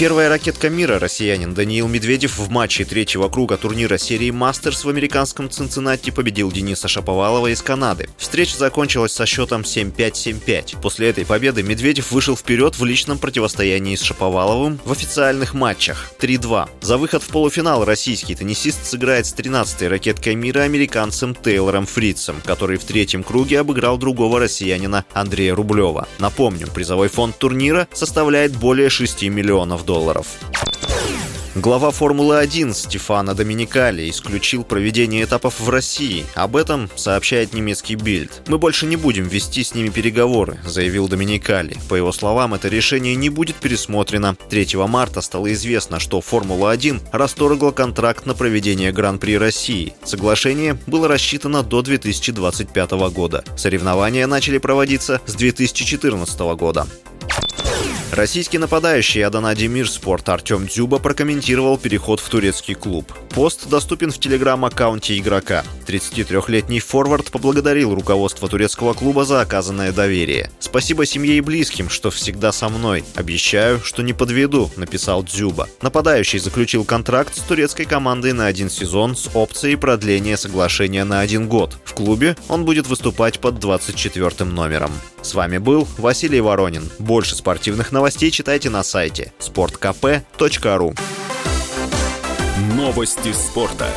Первая ракетка мира россиянин Даниил Медведев в матче третьего круга турнира серии «Мастерс» в американском Цинциннати победил Дениса Шаповалова из Канады. Встреча закончилась со счетом 7-5-7-5. После этой победы Медведев вышел вперед в личном противостоянии с Шаповаловым в официальных матчах 3-2. За выход в полуфинал российский теннисист сыграет с 13-й ракеткой мира американцем Тейлором Фрицем, который в третьем круге обыграл другого россиянина Андрея Рублева. Напомню, призовой фонд турнира составляет более 6 миллионов долларов долларов. Глава Формулы-1 Стефана Доминикали исключил проведение этапов в России. Об этом сообщает немецкий Бильд. «Мы больше не будем вести с ними переговоры», — заявил Доминикали. По его словам, это решение не будет пересмотрено. 3 марта стало известно, что Формула-1 расторгла контракт на проведение Гран-при России. Соглашение было рассчитано до 2025 года. Соревнования начали проводиться с 2014 года. Российский нападающий Аданади Мирспорт Артем Дзюба прокомментировал переход в турецкий клуб. Пост доступен в телеграм-аккаунте игрока. 33-летний форвард поблагодарил руководство турецкого клуба за оказанное доверие. «Спасибо семье и близким, что всегда со мной. Обещаю, что не подведу», — написал Дзюба. Нападающий заключил контракт с турецкой командой на один сезон с опцией продления соглашения на один год. В клубе он будет выступать под 24 номером. С вами был Василий Воронин. Больше спортивных новостей читайте на сайте sportkp.ru Новости спорта.